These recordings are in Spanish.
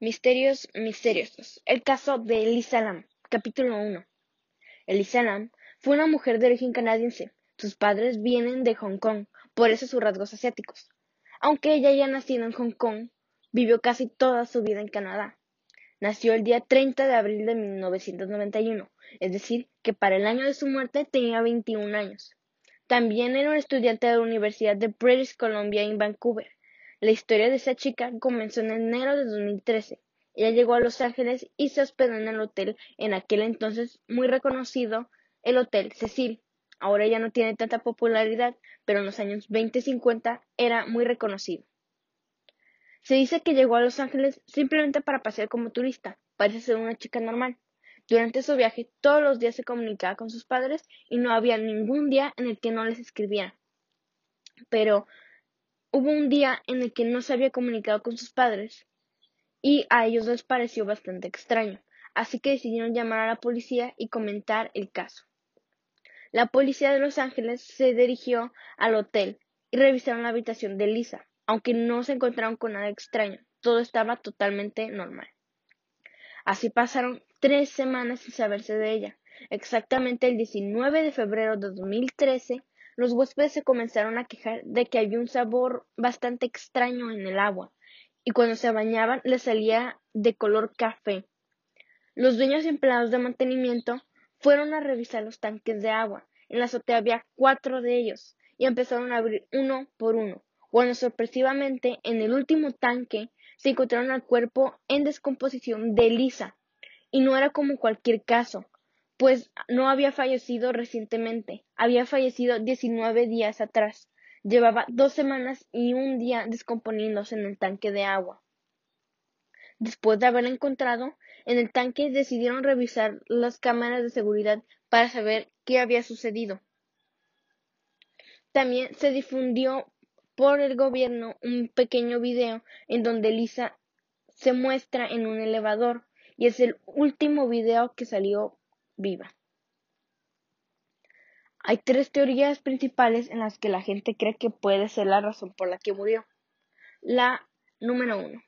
Misterios misteriosos. El caso de Elisa Lam. Capítulo 1. Elisa Lam fue una mujer de origen canadiense. Sus padres vienen de Hong Kong, por eso sus rasgos asiáticos. Aunque ella haya nacido en Hong Kong, vivió casi toda su vida en Canadá. Nació el día 30 de abril de 1991, es decir, que para el año de su muerte tenía 21 años. También era una estudiante de la Universidad de British Columbia en Vancouver la historia de esa chica comenzó en enero de 2013. Ella llegó a Los Ángeles y se hospedó en el hotel en aquel entonces muy reconocido, el Hotel Cecil. Ahora ya no tiene tanta popularidad, pero en los años 20 y 50 era muy reconocido. Se dice que llegó a Los Ángeles simplemente para pasear como turista. Parece ser una chica normal. Durante su viaje todos los días se comunicaba con sus padres y no había ningún día en el que no les escribiera. Pero Hubo un día en el que no se había comunicado con sus padres y a ellos les pareció bastante extraño, así que decidieron llamar a la policía y comentar el caso. La policía de Los Ángeles se dirigió al hotel y revisaron la habitación de Lisa, aunque no se encontraron con nada extraño, todo estaba totalmente normal. Así pasaron tres semanas sin saberse de ella. Exactamente el 19 de febrero de 2013 los huéspedes se comenzaron a quejar de que había un sabor bastante extraño en el agua, y cuando se bañaban les salía de color café. Los dueños y empleados de mantenimiento fueron a revisar los tanques de agua. En la azotea había cuatro de ellos, y empezaron a abrir uno por uno, cuando sorpresivamente en el último tanque se encontraron el cuerpo en descomposición de Lisa. Y no era como cualquier caso, pues no había fallecido recientemente, había fallecido 19 días atrás. Llevaba dos semanas y un día descomponiéndose en el tanque de agua. Después de haberla encontrado en el tanque, decidieron revisar las cámaras de seguridad para saber qué había sucedido. También se difundió por el gobierno un pequeño video en donde Lisa se muestra en un elevador y es el último video que salió viva. Hay tres teorías principales en las que la gente cree que puede ser la razón por la que murió. La número uno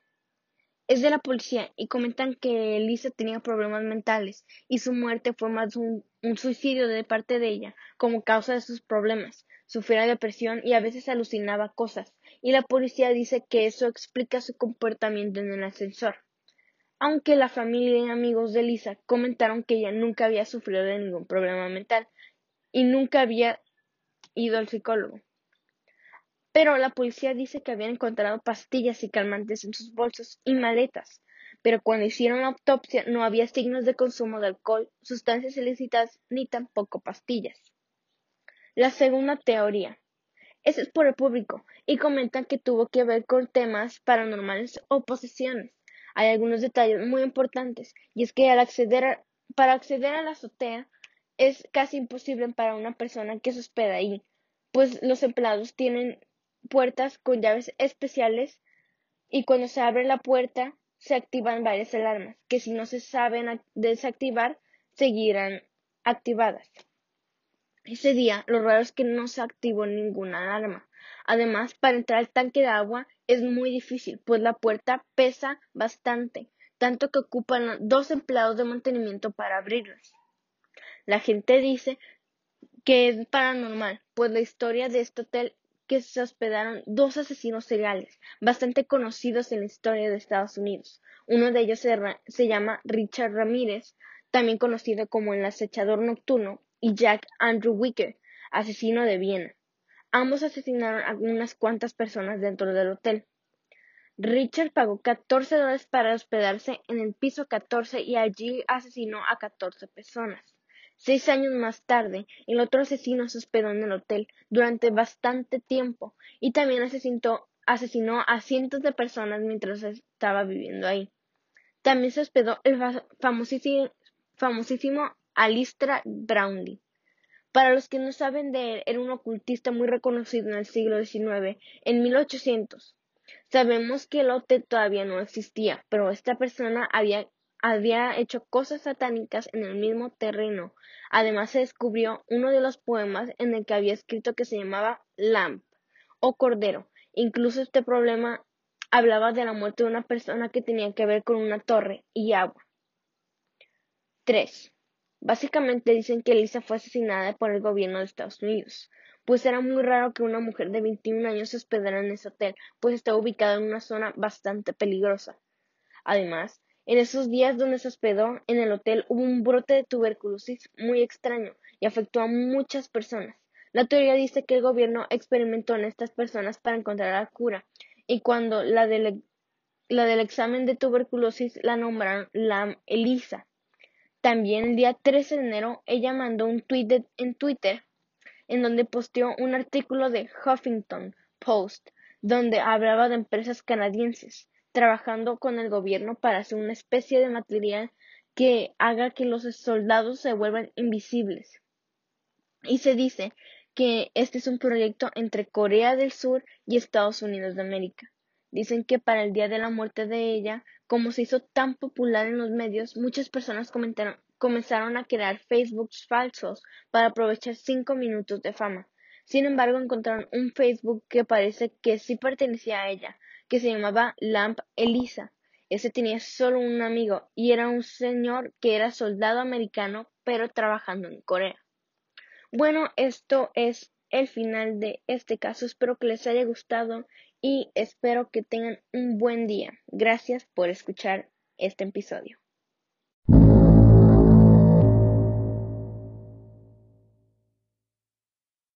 es de la policía y comentan que Elisa tenía problemas mentales y su muerte fue más un, un suicidio de parte de ella como causa de sus problemas. Sufría depresión y a veces alucinaba cosas, y la policía dice que eso explica su comportamiento en el ascensor aunque la familia y amigos de Lisa comentaron que ella nunca había sufrido de ningún problema mental y nunca había ido al psicólogo. Pero la policía dice que habían encontrado pastillas y calmantes en sus bolsos y maletas, pero cuando hicieron la autopsia no había signos de consumo de alcohol, sustancias ilícitas ni tampoco pastillas. La segunda teoría. es por el público y comentan que tuvo que ver con temas paranormales o posesiones hay algunos detalles muy importantes y es que al acceder para acceder a la azotea es casi imposible para una persona que se hospeda ahí, pues los empleados tienen puertas con llaves especiales y cuando se abre la puerta se activan varias alarmas que si no se saben desactivar seguirán activadas. Ese día lo raro es que no se activó ninguna alarma. Además, para entrar al tanque de agua es muy difícil, pues la puerta pesa bastante, tanto que ocupan dos empleados de mantenimiento para abrirlas. La gente dice que es paranormal, pues la historia de este hotel que se hospedaron dos asesinos seriales, bastante conocidos en la historia de Estados Unidos. Uno de ellos se, se llama Richard Ramírez, también conocido como el acechador nocturno, y Jack Andrew Wicker, asesino de Viena. Ambos asesinaron a unas cuantas personas dentro del hotel. Richard pagó 14 dólares para hospedarse en el piso 14 y allí asesinó a 14 personas. Seis años más tarde, el otro asesino se hospedó en el hotel durante bastante tiempo y también asesinó, asesinó a cientos de personas mientras estaba viviendo ahí. También se hospedó el famosísimo, famosísimo Alistra Brownlee. Para los que no saben de él, era un ocultista muy reconocido en el siglo XIX, en 1800. Sabemos que el hotel todavía no existía, pero esta persona había, había hecho cosas satánicas en el mismo terreno. Además se descubrió uno de los poemas en el que había escrito que se llamaba Lamp o Cordero. Incluso este problema hablaba de la muerte de una persona que tenía que ver con una torre y agua. 3. Básicamente dicen que Lisa fue asesinada por el gobierno de Estados Unidos, pues era muy raro que una mujer de 21 años se hospedara en ese hotel, pues estaba ubicada en una zona bastante peligrosa. Además, en esos días donde se hospedó en el hotel hubo un brote de tuberculosis muy extraño y afectó a muchas personas. La teoría dice que el gobierno experimentó en estas personas para encontrar la cura y cuando la del, la del examen de tuberculosis la nombraron Lam Elisa. También el día 13 de enero ella mandó un tweet en Twitter en donde posteó un artículo de Huffington Post donde hablaba de empresas canadienses trabajando con el gobierno para hacer una especie de material que haga que los soldados se vuelvan invisibles. Y se dice que este es un proyecto entre Corea del Sur y Estados Unidos de América. Dicen que para el día de la muerte de ella, como se hizo tan popular en los medios, muchas personas comenzaron a crear Facebooks falsos para aprovechar cinco minutos de fama. Sin embargo, encontraron un Facebook que parece que sí pertenecía a ella, que se llamaba Lamp Elisa. Ese tenía solo un amigo y era un señor que era soldado americano pero trabajando en Corea. Bueno, esto es el final de este caso. Espero que les haya gustado y espero que tengan un buen día. Gracias por escuchar este episodio.